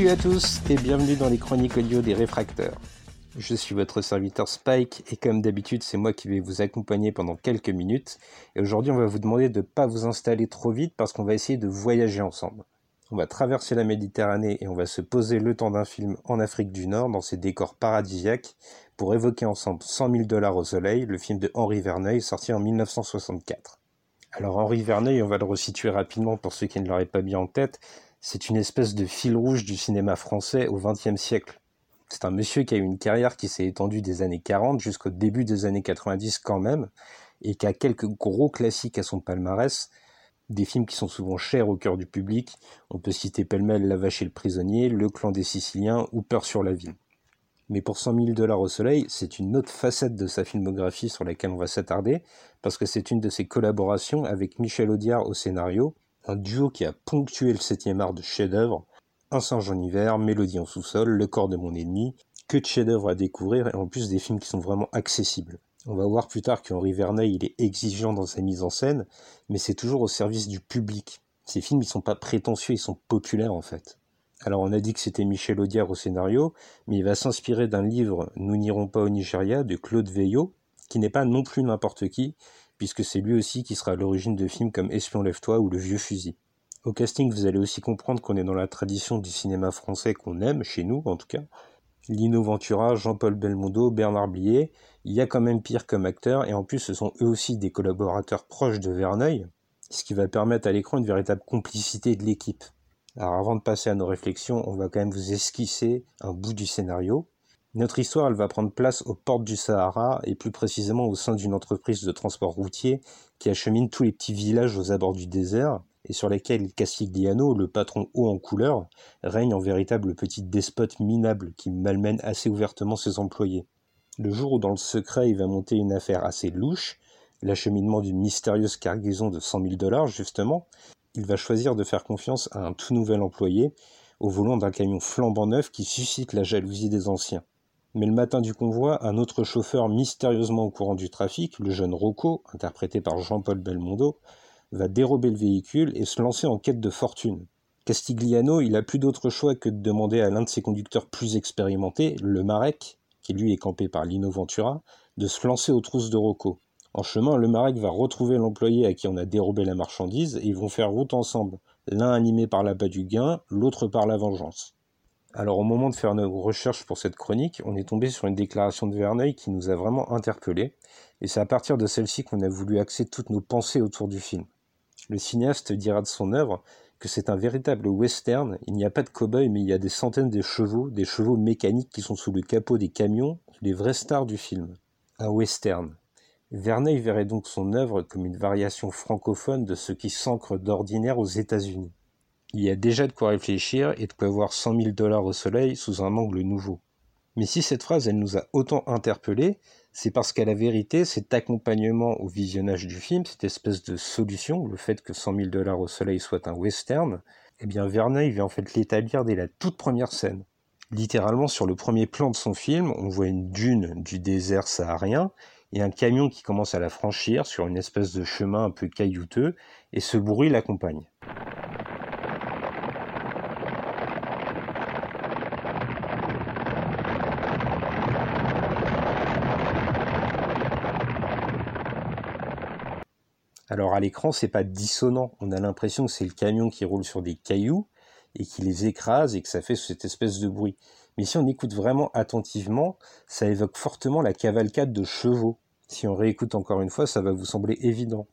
Salut à tous et bienvenue dans les chroniques audio des réfracteurs. Je suis votre serviteur Spike et comme d'habitude c'est moi qui vais vous accompagner pendant quelques minutes et aujourd'hui on va vous demander de ne pas vous installer trop vite parce qu'on va essayer de voyager ensemble. On va traverser la Méditerranée et on va se poser le temps d'un film en Afrique du Nord dans ces décors paradisiaques pour évoquer ensemble 100 000 dollars au soleil, le film de Henri Verneuil sorti en 1964. Alors Henri Verneuil, on va le resituer rapidement pour ceux qui ne l'auraient pas bien en tête, c'est une espèce de fil rouge du cinéma français au XXe siècle. C'est un monsieur qui a eu une carrière qui s'est étendue des années 40 jusqu'au début des années 90 quand même, et qui a quelques gros classiques à son palmarès, des films qui sont souvent chers au cœur du public. On peut citer pêle-mêle La Vache et le Prisonnier, Le Clan des Siciliens ou Peur sur la ville. Mais pour 100 000 dollars au soleil, c'est une autre facette de sa filmographie sur laquelle on va s'attarder, parce que c'est une de ses collaborations avec Michel Audiard au scénario, un duo qui a ponctué le 7 art de chef-d'œuvre, Un singe en hiver, Mélodie en sous-sol, Le corps de mon ennemi, que de chefs-d'œuvre à découvrir et en plus des films qui sont vraiment accessibles. On va voir plus tard qu'Henri Verneuil, il est exigeant dans sa mise en scène, mais c'est toujours au service du public. Ces films, ils sont pas prétentieux, ils sont populaires en fait. Alors on a dit que c'était Michel Audiard au scénario, mais il va s'inspirer d'un livre Nous n'irons pas au Nigeria de Claude Veillot, qui n'est pas non plus n'importe qui, puisque c'est lui aussi qui sera à l'origine de films comme Espion lève-toi ou Le vieux fusil. Au casting, vous allez aussi comprendre qu'on est dans la tradition du cinéma français qu'on aime, chez nous en tout cas, Lino Ventura, Jean-Paul Belmondo, Bernard Blier, il y a quand même pire comme acteurs, et en plus ce sont eux aussi des collaborateurs proches de Verneuil, ce qui va permettre à l'écran une véritable complicité de l'équipe. Alors avant de passer à nos réflexions, on va quand même vous esquisser un bout du scénario. Notre histoire, elle va prendre place aux portes du Sahara, et plus précisément au sein d'une entreprise de transport routier qui achemine tous les petits villages aux abords du désert, et sur lesquels Castigliano, le patron haut en couleur, règne en véritable petit despote minable qui malmène assez ouvertement ses employés. Le jour où dans le secret il va monter une affaire assez louche, l'acheminement d'une mystérieuse cargaison de 100 000 dollars justement, il va choisir de faire confiance à un tout nouvel employé au volant d'un camion flambant neuf qui suscite la jalousie des anciens. Mais le matin du convoi, un autre chauffeur mystérieusement au courant du trafic, le jeune Rocco, interprété par Jean-Paul Belmondo, va dérober le véhicule et se lancer en quête de fortune. Castigliano, il a plus d'autre choix que de demander à l'un de ses conducteurs plus expérimentés, le Marek, qui lui est campé par Lino Ventura, de se lancer aux trousses de Rocco. En chemin, le Marek va retrouver l'employé à qui on a dérobé la marchandise et ils vont faire route ensemble, l'un animé par l'appât du gain, l'autre par la vengeance. Alors au moment de faire nos recherches pour cette chronique, on est tombé sur une déclaration de Verneuil qui nous a vraiment interpellés, et c'est à partir de celle-ci qu'on a voulu axer toutes nos pensées autour du film. Le cinéaste dira de son œuvre que c'est un véritable western. Il n'y a pas de cow-boy, mais il y a des centaines de chevaux, des chevaux mécaniques qui sont sous le capot des camions, les vraies stars du film. Un western. Verneuil verrait donc son œuvre comme une variation francophone de ce qui s'ancre d'ordinaire aux États-Unis. Il y a déjà de quoi réfléchir et de quoi voir 100 000 dollars au soleil sous un angle nouveau. Mais si cette phrase elle nous a autant interpellés, c'est parce qu'à la vérité, cet accompagnement au visionnage du film, cette espèce de solution, le fait que 100 000 dollars au soleil soit un western, eh bien Verneuil vient en fait l'établir dès la toute première scène. Littéralement, sur le premier plan de son film, on voit une dune du désert saharien et un camion qui commence à la franchir sur une espèce de chemin un peu caillouteux, et ce bruit l'accompagne. Alors à l'écran, c'est pas dissonant. On a l'impression que c'est le camion qui roule sur des cailloux et qui les écrase et que ça fait cette espèce de bruit. Mais si on écoute vraiment attentivement, ça évoque fortement la cavalcade de chevaux. Si on réécoute encore une fois, ça va vous sembler évident.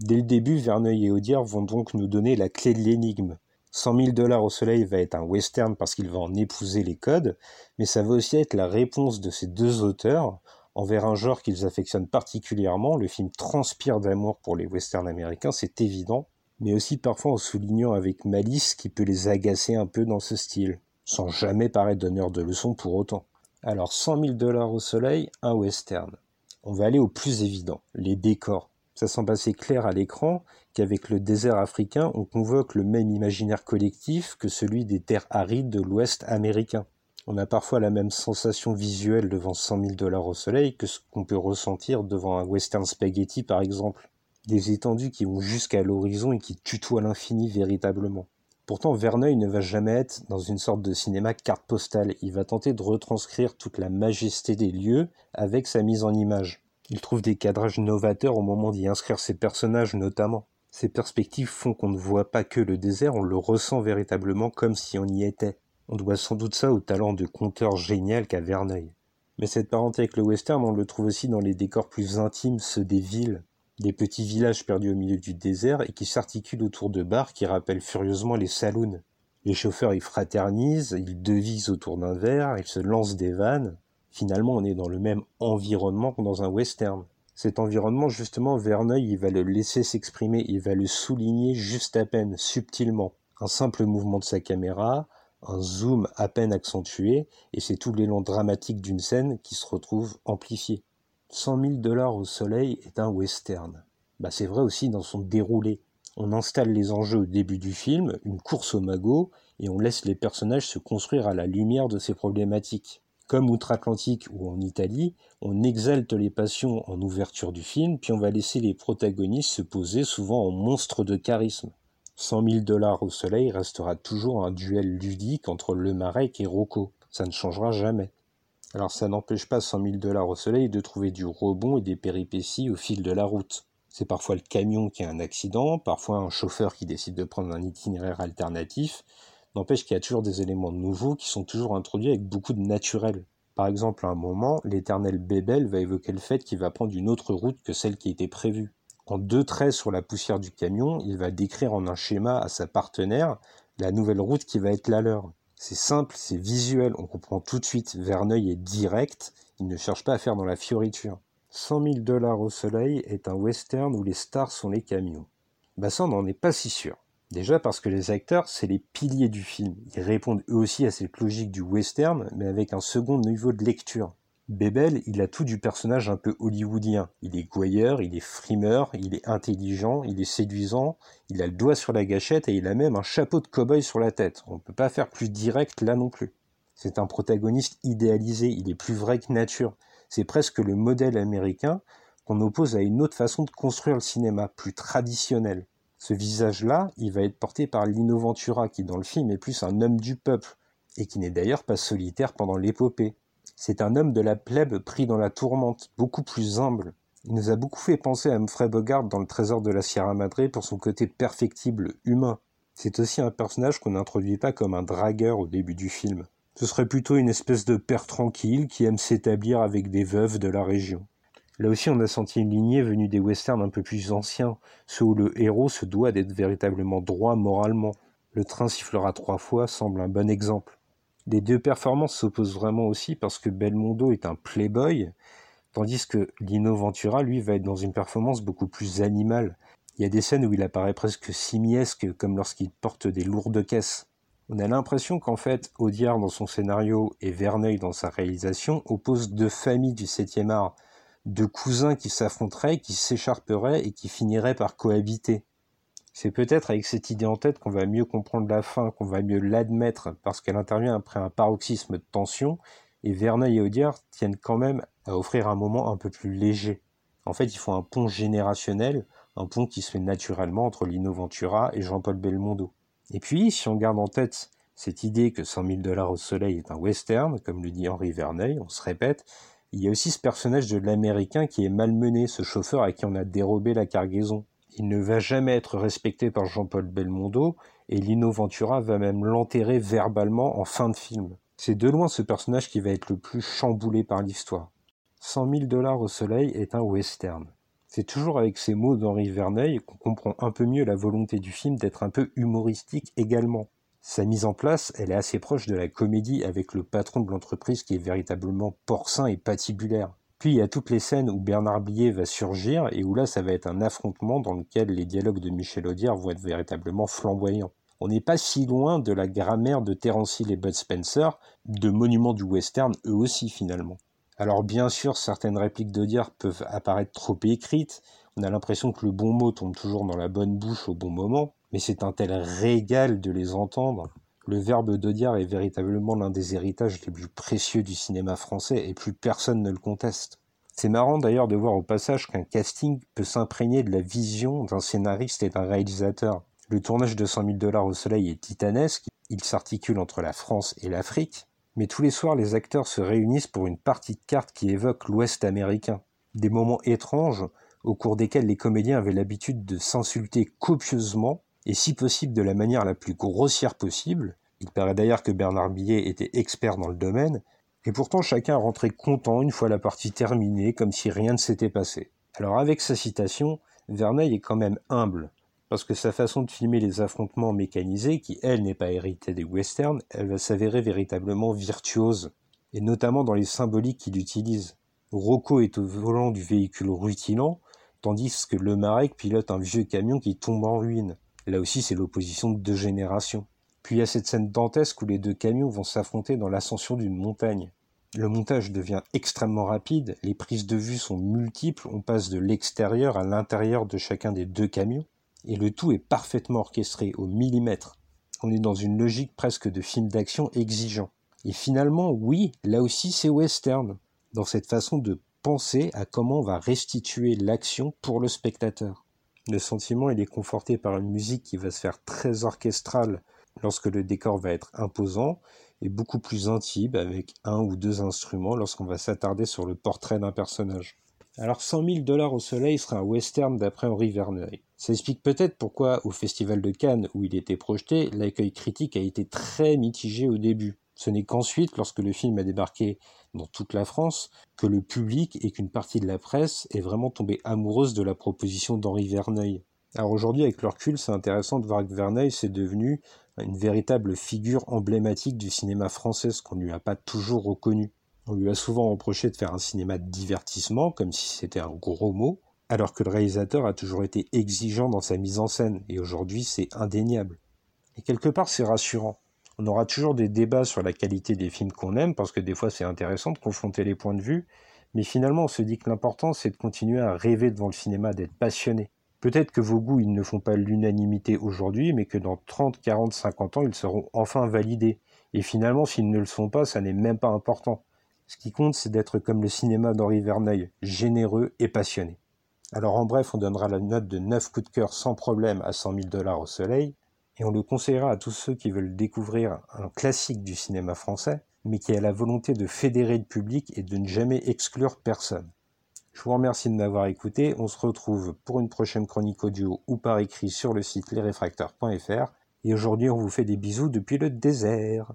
Dès le début, Verneuil et Audiard vont donc nous donner la clé de l'énigme. 100 000 dollars au soleil va être un western parce qu'il va en épouser les codes, mais ça va aussi être la réponse de ces deux auteurs envers un genre qu'ils affectionnent particulièrement. Le film transpire d'amour pour les westerns américains, c'est évident, mais aussi parfois en soulignant avec malice qui peut les agacer un peu dans ce style, sans jamais paraître donneur de leçons pour autant. Alors 100 000 dollars au soleil, un western. On va aller au plus évident, les décors. Ça semble assez clair à l'écran qu'avec le désert africain, on convoque le même imaginaire collectif que celui des terres arides de l'Ouest américain. On a parfois la même sensation visuelle devant 100 000 dollars au soleil que ce qu'on peut ressentir devant un western spaghetti par exemple. des étendues qui vont jusqu'à l'horizon et qui tutoient l'infini véritablement. Pourtant, Verneuil ne va jamais être dans une sorte de cinéma carte postale. Il va tenter de retranscrire toute la majesté des lieux avec sa mise en image. Il trouve des cadrages novateurs au moment d'y inscrire ses personnages notamment. Ces perspectives font qu'on ne voit pas que le désert, on le ressent véritablement comme si on y était. On doit sans doute ça au talent de conteur génial qu'a Verneuil. Mais cette parenté avec le western, on le trouve aussi dans les décors plus intimes, ceux des villes, des petits villages perdus au milieu du désert et qui s'articulent autour de bars qui rappellent furieusement les saloons. Les chauffeurs y fraternisent, ils devisent autour d'un verre, ils se lancent des vannes. Finalement, on est dans le même environnement que dans un western. Cet environnement, justement, Verneuil, il va le laisser s'exprimer, il va le souligner juste à peine, subtilement. Un simple mouvement de sa caméra, un zoom à peine accentué, et c'est tout l'élan dramatique d'une scène qui se retrouve amplifié. 100 000 dollars au soleil est un western. Bah, c'est vrai aussi dans son déroulé. On installe les enjeux au début du film, une course au magot, et on laisse les personnages se construire à la lumière de ces problématiques. Comme outre-Atlantique ou en Italie, on exalte les passions en ouverture du film, puis on va laisser les protagonistes se poser souvent en monstres de charisme. 100 000 dollars au soleil restera toujours un duel ludique entre Le Marek et Rocco. Ça ne changera jamais. Alors ça n'empêche pas 100 000 dollars au soleil de trouver du rebond et des péripéties au fil de la route. C'est parfois le camion qui a un accident, parfois un chauffeur qui décide de prendre un itinéraire alternatif, N'empêche qu'il y a toujours des éléments nouveaux qui sont toujours introduits avec beaucoup de naturel. Par exemple, à un moment, l'éternel Bébel va évoquer le fait qu'il va prendre une autre route que celle qui était prévue. En deux traits sur la poussière du camion, il va décrire en un schéma à sa partenaire la nouvelle route qui va être la leur. C'est simple, c'est visuel, on comprend tout de suite. Verneuil est direct, il ne cherche pas à faire dans la fioriture. 100 000 dollars au soleil est un western où les stars sont les camions. Bah ça, on n'en est pas si sûr. Déjà parce que les acteurs, c'est les piliers du film. Ils répondent eux aussi à cette logique du western, mais avec un second niveau de lecture. Bebel, il a tout du personnage un peu hollywoodien. Il est gouailleur, il est frimeur, il est intelligent, il est séduisant, il a le doigt sur la gâchette et il a même un chapeau de cow-boy sur la tête. On ne peut pas faire plus direct là non plus. C'est un protagoniste idéalisé, il est plus vrai que nature. C'est presque le modèle américain qu'on oppose à une autre façon de construire le cinéma, plus traditionnel. Ce visage-là, il va être porté par Lino Ventura, qui dans le film est plus un homme du peuple, et qui n'est d'ailleurs pas solitaire pendant l'épopée. C'est un homme de la plèbe pris dans la tourmente, beaucoup plus humble. Il nous a beaucoup fait penser à Humphrey Bogart dans Le Trésor de la Sierra Madre pour son côté perfectible, humain. C'est aussi un personnage qu'on n'introduit pas comme un dragueur au début du film. Ce serait plutôt une espèce de père tranquille qui aime s'établir avec des veuves de la région. Là aussi, on a senti une lignée venue des westerns un peu plus anciens, ceux où le héros se doit d'être véritablement droit moralement. Le train sifflera trois fois semble un bon exemple. Les deux performances s'opposent vraiment aussi parce que Belmondo est un playboy, tandis que Lino Ventura, lui, va être dans une performance beaucoup plus animale. Il y a des scènes où il apparaît presque simiesque, comme lorsqu'il porte des lourdes caisses. On a l'impression qu'en fait, Audiard dans son scénario et Verneuil dans sa réalisation opposent deux familles du 7e art, de cousins qui s'affronteraient, qui s'écharperaient et qui finiraient par cohabiter. C'est peut-être avec cette idée en tête qu'on va mieux comprendre la fin, qu'on va mieux l'admettre, parce qu'elle intervient après un paroxysme de tension, et Verneuil et Audiard tiennent quand même à offrir un moment un peu plus léger. En fait, ils font un pont générationnel, un pont qui se fait naturellement entre Lino Ventura et Jean-Paul Belmondo. Et puis, si on garde en tête cette idée que 100 000 dollars au soleil est un western, comme le dit Henri Verneuil, on se répète, il y a aussi ce personnage de l'américain qui est malmené, ce chauffeur à qui on a dérobé la cargaison. Il ne va jamais être respecté par Jean-Paul Belmondo, et Lino Ventura va même l'enterrer verbalement en fin de film. C'est de loin ce personnage qui va être le plus chamboulé par l'histoire. 100 000 dollars au soleil est un western. C'est toujours avec ces mots d'Henri Verneuil qu'on comprend un peu mieux la volonté du film d'être un peu humoristique également. Sa mise en place, elle est assez proche de la comédie avec le patron de l'entreprise qui est véritablement porcin et patibulaire. Puis il y a toutes les scènes où Bernard Blier va surgir et où là ça va être un affrontement dans lequel les dialogues de Michel Audiard vont être véritablement flamboyants. On n'est pas si loin de la grammaire de Terence Hill et Bud Spencer, de monuments du western eux aussi finalement. Alors bien sûr, certaines répliques d'Audiard peuvent apparaître trop écrites, on a l'impression que le bon mot tombe toujours dans la bonne bouche au bon moment, mais c'est un tel régal de les entendre. Le verbe d'Audiard est véritablement l'un des héritages les plus précieux du cinéma français et plus personne ne le conteste. C'est marrant d'ailleurs de voir au passage qu'un casting peut s'imprégner de la vision d'un scénariste et d'un réalisateur. Le tournage de 100 000 dollars au soleil est titanesque, il s'articule entre la France et l'Afrique, mais tous les soirs les acteurs se réunissent pour une partie de cartes qui évoque l'Ouest américain. Des moments étranges au cours desquels les comédiens avaient l'habitude de s'insulter copieusement et si possible de la manière la plus grossière possible. Il paraît d'ailleurs que Bernard Billet était expert dans le domaine, et pourtant chacun rentrait content une fois la partie terminée, comme si rien ne s'était passé. Alors avec sa citation, Verneuil est quand même humble, parce que sa façon de filmer les affrontements mécanisés, qui elle n'est pas héritée des westerns, elle va s'avérer véritablement virtuose, et notamment dans les symboliques qu'il utilise. Rocco est au volant du véhicule rutilant, tandis que le Marek pilote un vieux camion qui tombe en ruine. Là aussi, c'est l'opposition de deux générations. Puis il y a cette scène dantesque où les deux camions vont s'affronter dans l'ascension d'une montagne. Le montage devient extrêmement rapide, les prises de vue sont multiples, on passe de l'extérieur à l'intérieur de chacun des deux camions, et le tout est parfaitement orchestré au millimètre. On est dans une logique presque de film d'action exigeant. Et finalement, oui, là aussi c'est western, dans cette façon de penser à comment on va restituer l'action pour le spectateur. Le sentiment, il est conforté par une musique qui va se faire très orchestrale lorsque le décor va être imposant et beaucoup plus intime avec un ou deux instruments lorsqu'on va s'attarder sur le portrait d'un personnage. Alors 100 000 dollars au soleil sera un western d'après Henri Verneuil. Ça explique peut-être pourquoi au Festival de Cannes où il était projeté, l'accueil critique a été très mitigé au début. Ce n'est qu'ensuite, lorsque le film a débarqué dans toute la France, que le public et qu'une partie de la presse est vraiment tombée amoureuse de la proposition d'Henri Verneuil. Alors aujourd'hui, avec le recul, c'est intéressant de voir que Verneuil, c'est devenu une véritable figure emblématique du cinéma français, ce qu'on ne lui a pas toujours reconnu. On lui a souvent reproché de faire un cinéma de divertissement, comme si c'était un gros mot, alors que le réalisateur a toujours été exigeant dans sa mise en scène, et aujourd'hui c'est indéniable. Et quelque part c'est rassurant. On aura toujours des débats sur la qualité des films qu'on aime, parce que des fois c'est intéressant de confronter les points de vue, mais finalement on se dit que l'important c'est de continuer à rêver devant le cinéma, d'être passionné. Peut-être que vos goûts, ils ne font pas l'unanimité aujourd'hui, mais que dans 30, 40, 50 ans, ils seront enfin validés. Et finalement, s'ils ne le sont pas, ça n'est même pas important. Ce qui compte, c'est d'être comme le cinéma d'Henri Verneuil, généreux et passionné. Alors en bref, on donnera la note de 9 coups de cœur sans problème à 100 000 dollars au soleil, et on le conseillera à tous ceux qui veulent découvrir un classique du cinéma français, mais qui a la volonté de fédérer le public et de ne jamais exclure personne. Je vous remercie de m'avoir écouté. On se retrouve pour une prochaine chronique audio ou par écrit sur le site lesrefracteurs.fr. Et aujourd'hui, on vous fait des bisous depuis le désert.